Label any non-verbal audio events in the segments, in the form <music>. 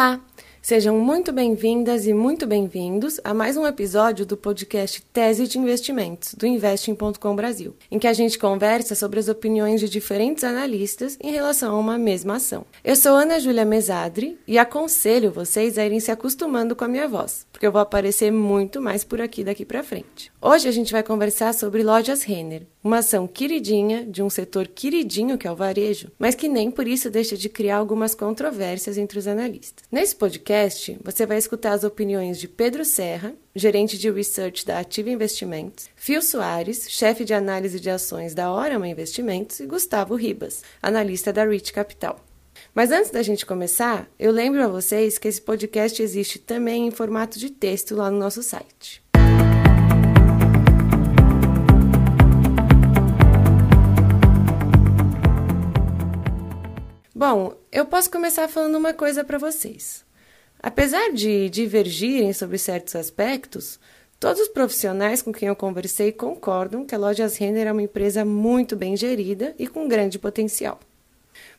Olá! Sejam muito bem-vindas e muito bem-vindos a mais um episódio do podcast Tese de Investimentos, do Investing.com Brasil, em que a gente conversa sobre as opiniões de diferentes analistas em relação a uma mesma ação. Eu sou Ana Júlia Mesadri e aconselho vocês a irem se acostumando com a minha voz, porque eu vou aparecer muito mais por aqui daqui para frente. Hoje a gente vai conversar sobre lojas Renner, uma ação queridinha de um setor queridinho que é o varejo, mas que nem por isso deixa de criar algumas controvérsias entre os analistas. Nesse podcast, você vai escutar as opiniões de Pedro Serra, gerente de research da Ativa Investimentos, Fio Soares, chefe de análise de ações da Orama Investimentos e Gustavo Ribas, analista da Rich Capital. Mas antes da gente começar, eu lembro a vocês que esse podcast existe também em formato de texto lá no nosso site. Bom, eu posso começar falando uma coisa para vocês. Apesar de divergirem sobre certos aspectos, todos os profissionais com quem eu conversei concordam que a Lojas Renner é uma empresa muito bem gerida e com grande potencial.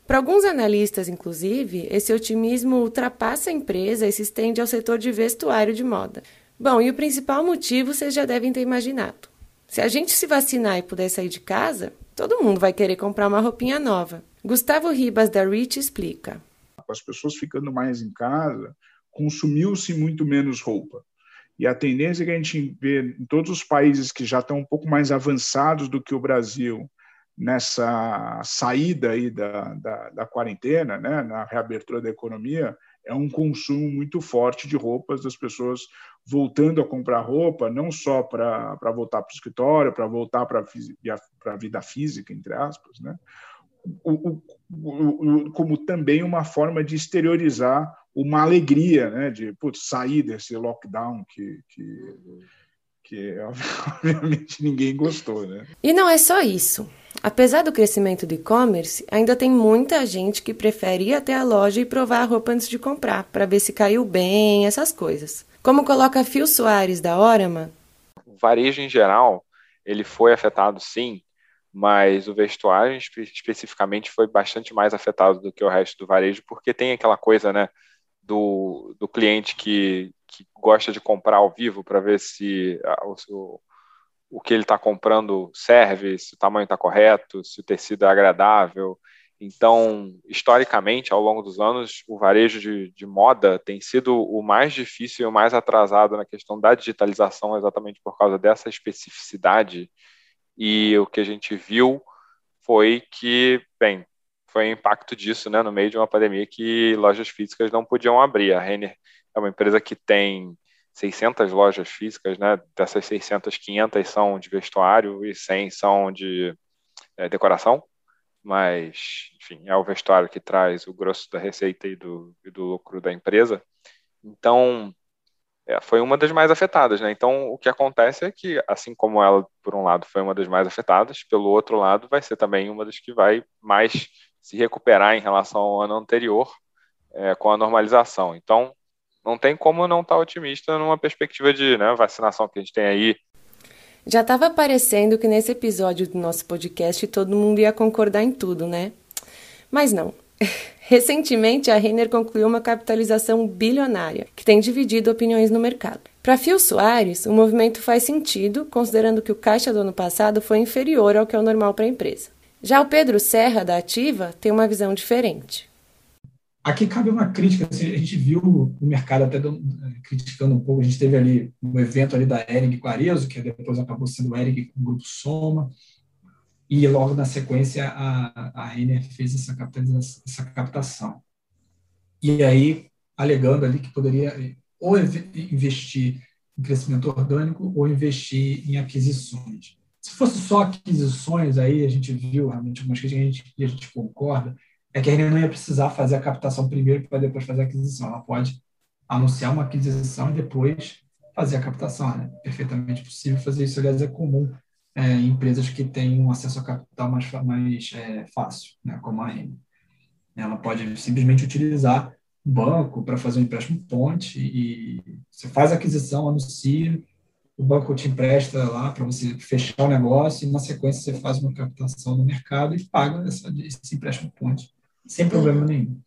Para alguns analistas, inclusive, esse otimismo ultrapassa a empresa e se estende ao setor de vestuário de moda. Bom, e o principal motivo vocês já devem ter imaginado. Se a gente se vacinar e puder sair de casa, todo mundo vai querer comprar uma roupinha nova. Gustavo Ribas da Rich explica. Com as pessoas ficando mais em casa, consumiu-se muito menos roupa. E a tendência que a gente vê em todos os países que já estão um pouco mais avançados do que o Brasil nessa saída aí da, da, da quarentena, né, na reabertura da economia, é um consumo muito forte de roupas das pessoas voltando a comprar roupa, não só para voltar para o escritório, para voltar para a vida física, entre aspas, né? o, o, como também uma forma de exteriorizar uma alegria, né, de putz, sair desse lockdown que, que, que <laughs> obviamente ninguém gostou, né? E não é só isso. Apesar do crescimento do e-commerce, ainda tem muita gente que prefere ir até a loja e provar a roupa antes de comprar, para ver se caiu bem, essas coisas. Como coloca Phil Soares da Orama, o varejo em geral, ele foi afetado sim mas o vestuário espe especificamente foi bastante mais afetado do que o resto do varejo, porque tem aquela coisa, né, do, do cliente que, que gosta de comprar ao vivo para ver se o, o que ele está comprando serve, se o tamanho está correto, se o tecido é agradável. Então, historicamente, ao longo dos anos, o varejo de, de moda tem sido o mais difícil e o mais atrasado na questão da digitalização, exatamente por causa dessa especificidade e o que a gente viu foi que, bem, foi o impacto disso, né, no meio de uma pandemia que lojas físicas não podiam abrir. A Renner é uma empresa que tem 600 lojas físicas, né? Dessas 600, 500 são de vestuário e 100 são de é, decoração. Mas, enfim, é o vestuário que traz o grosso da receita e do, e do lucro da empresa. Então, é, foi uma das mais afetadas, né? Então, o que acontece é que, assim como ela, por um lado, foi uma das mais afetadas, pelo outro lado, vai ser também uma das que vai mais se recuperar em relação ao ano anterior é, com a normalização. Então, não tem como não estar otimista numa perspectiva de né, vacinação que a gente tem aí. Já estava parecendo que nesse episódio do nosso podcast todo mundo ia concordar em tudo, né? Mas não. <laughs> Recentemente, a Renner concluiu uma capitalização bilionária, que tem dividido opiniões no mercado. Para Phil Soares, o movimento faz sentido, considerando que o caixa do ano passado foi inferior ao que é o normal para a empresa. Já o Pedro Serra, da Ativa, tem uma visão diferente. Aqui cabe uma crítica. Assim, a gente viu o mercado até criticando um pouco. A gente teve ali um evento ali da a Arezo, que depois acabou sendo o Ering com o Grupo Soma e logo na sequência a, a Renner fez essa, essa captação. E aí, alegando ali que poderia ou investir em crescimento orgânico ou investir em aquisições. Se fosse só aquisições, aí a gente viu realmente algumas coisas que a gente, a gente concorda, é que a Renner não ia precisar fazer a captação primeiro para depois fazer a aquisição. Ela pode anunciar uma aquisição e depois fazer a captação. É perfeitamente possível fazer isso, aliás, é comum é, empresas que têm um acesso a capital mais, mais é, fácil, né, como a REN. Ela pode simplesmente utilizar o banco para fazer um empréstimo ponte e você faz a aquisição, anuncia, o banco te empresta lá para você fechar o negócio e na sequência você faz uma captação no mercado e paga essa, esse empréstimo ponte sem problema nenhum.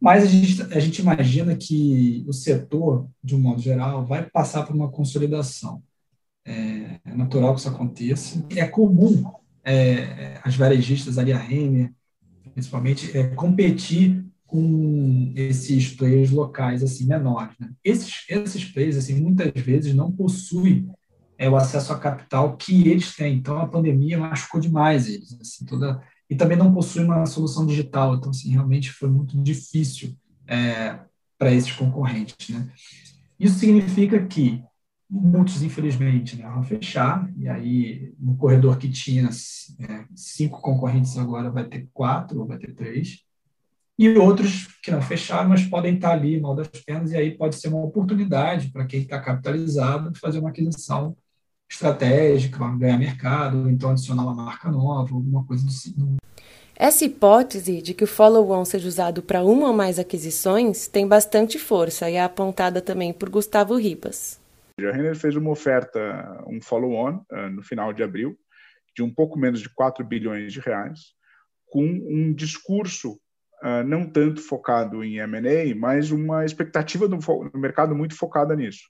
Mas a gente, a gente imagina que o setor, de um modo geral, vai passar por uma consolidação. É, é natural que isso aconteça. É comum é, as varejistas ali, a Renner, principalmente, é, competir com esses players locais assim menores. Né? Esses, esses players, assim, muitas vezes, não possuem é, o acesso a capital que eles têm. Então, a pandemia machucou demais eles. Assim, toda, e também não possuem uma solução digital. Então, assim, realmente foi muito difícil é, para esses concorrentes. Né? Isso significa que muitos, infelizmente, né, vão fechar, e aí no corredor que tinha é, cinco concorrentes agora vai ter quatro ou vai ter três, e outros que não fecharam, mas podem estar ali mal das pernas, e aí pode ser uma oportunidade para quem está capitalizado fazer uma aquisição estratégica, ganhar mercado, ou então adicionar uma marca nova, alguma coisa do tipo. Essa hipótese de que o follow-on seja usado para uma ou mais aquisições tem bastante força e é apontada também por Gustavo Ribas. A Renner fez uma oferta, um follow-on, uh, no final de abril, de um pouco menos de 4 bilhões de reais, com um discurso uh, não tanto focado em M&A, mas uma expectativa do, mercado muito focada nisso.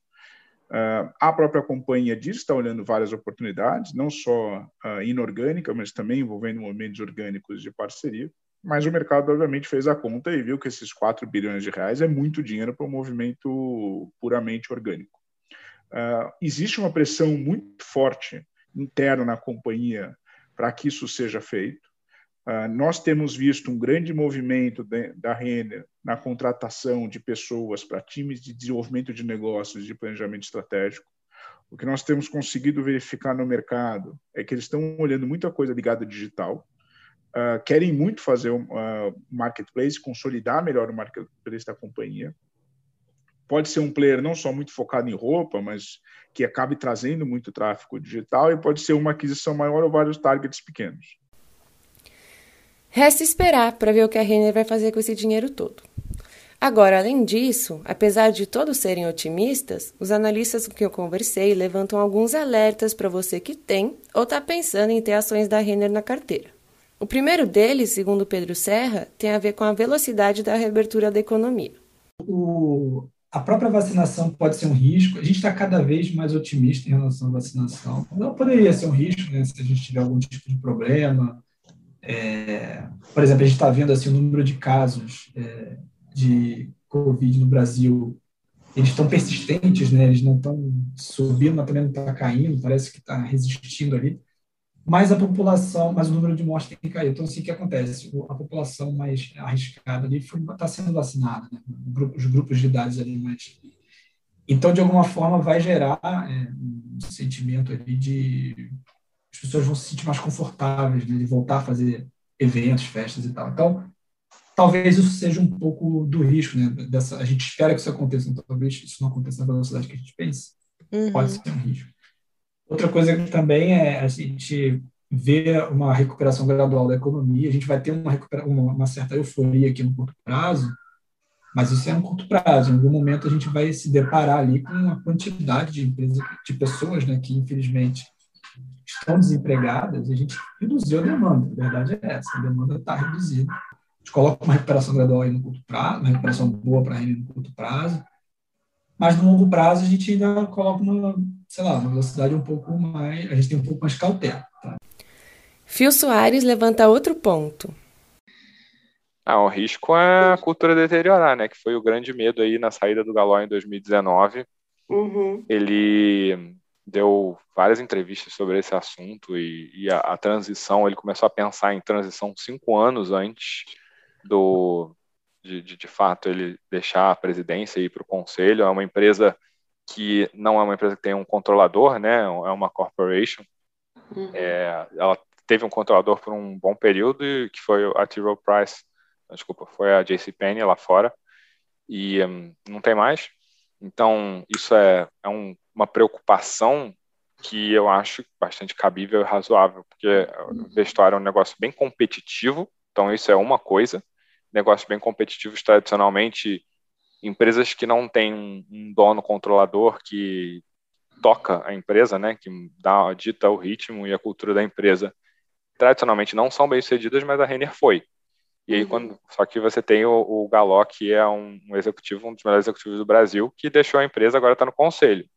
Uh, a própria companhia diz está olhando várias oportunidades, não só inorgânica, mas também envolvendo movimentos orgânicos de parceria. Mas o mercado, obviamente, fez a conta e viu que esses 4 bilhões de reais é muito dinheiro para um movimento puramente orgânico. Uh, existe uma pressão muito forte interna na companhia para que isso seja feito. Uh, nós temos visto um grande movimento da Renner na contratação de pessoas para times de desenvolvimento de negócios de planejamento estratégico. O que nós temos conseguido verificar no mercado é que eles estão olhando muita coisa ligada ao digital, uh, querem muito fazer o um, marketplace, consolidar melhor o marketplace da companhia, pode ser um player não só muito focado em roupa, mas que acabe trazendo muito tráfego digital e pode ser uma aquisição maior ou vários targets pequenos. Resta esperar para ver o que a Renner vai fazer com esse dinheiro todo. Agora, além disso, apesar de todos serem otimistas, os analistas com que eu conversei levantam alguns alertas para você que tem ou está pensando em ter ações da Renner na carteira. O primeiro deles, segundo Pedro Serra, tem a ver com a velocidade da reabertura da economia. O, a própria vacinação pode ser um risco. A gente está cada vez mais otimista em relação à vacinação. Não poderia ser um risco né, se a gente tiver algum tipo de problema. É, por exemplo, a gente está vendo assim, o número de casos é, de Covid no Brasil. Eles estão persistentes, né? eles não estão subindo, mas também não está caindo, parece que está resistindo ali mais a população, mais o número de mortes tem cair. Então, assim, o que acontece? A população mais arriscada ali está sendo vacinada, né? os grupos de idades ali mais... Então, de alguma forma, vai gerar é, um sentimento ali de... As pessoas vão se sentir mais confortáveis, né? de voltar a fazer eventos, festas e tal. Então, talvez isso seja um pouco do risco, né? Dessa, a gente espera que isso aconteça, então talvez isso não aconteça na velocidade que a gente pensa. Uhum. Pode ser um risco. Outra coisa que também é a gente ver uma recuperação gradual da economia. A gente vai ter uma, uma, certa euforia aqui no curto prazo, mas isso é no curto prazo. Em algum momento a gente vai se deparar ali com uma quantidade de empresas, de pessoas, né, que infelizmente estão desempregadas. E a gente reduziu a demanda. A verdade é essa. A demanda está reduzida. A gente coloca uma recuperação gradual aí no curto prazo, uma recuperação boa para a no curto prazo, mas no longo prazo a gente ainda coloca uma sei lá, uma velocidade um pouco mais. A gente tem um pouco mais cautela. Tá? Fio Soares levanta outro ponto. Ah, o risco é a cultura deteriorar, né? Que foi o grande medo aí na saída do Galó em 2019. Uhum. Ele deu várias entrevistas sobre esse assunto e, e a, a, transição. Ele começou a pensar em transição cinco anos antes do de, de, de fato ele deixar a presidência e ir para o conselho. É uma empresa que não é uma empresa que tem um controlador, né? É uma corporation. Uhum. É, ela teve um controlador por um bom período, que foi a T. Rowe Price, desculpa, foi a J.C. Penney lá fora, e um, não tem mais. Então, isso é, é um, uma preocupação que eu acho bastante cabível e razoável, porque o vestuário é um negócio bem competitivo, então isso é uma coisa. Negócios bem competitivos, tradicionalmente, empresas que não têm um dono controlador que toca a empresa, né, que dá, dita o ritmo e a cultura da empresa, tradicionalmente não são bem sucedidas, mas a Renner foi. E aí, uhum. quando, só que você tem o, o Galó, que é um, um, executivo, um dos melhores executivos do Brasil, que deixou a empresa, agora está no conselho.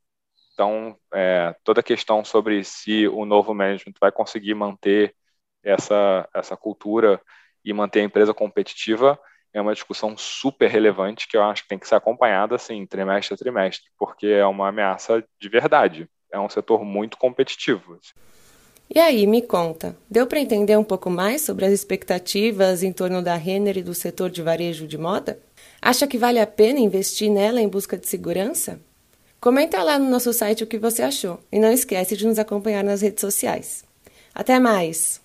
Então, é, toda a questão sobre se o novo management vai conseguir manter essa, essa cultura e manter a empresa competitiva é uma discussão super relevante que eu acho que tem que ser acompanhada assim, trimestre a trimestre, porque é uma ameaça de verdade. É um setor muito competitivo. E aí, me conta, deu para entender um pouco mais sobre as expectativas em torno da Renner e do setor de varejo de moda? Acha que vale a pena investir nela em busca de segurança? Comenta lá no nosso site o que você achou e não esquece de nos acompanhar nas redes sociais. Até mais!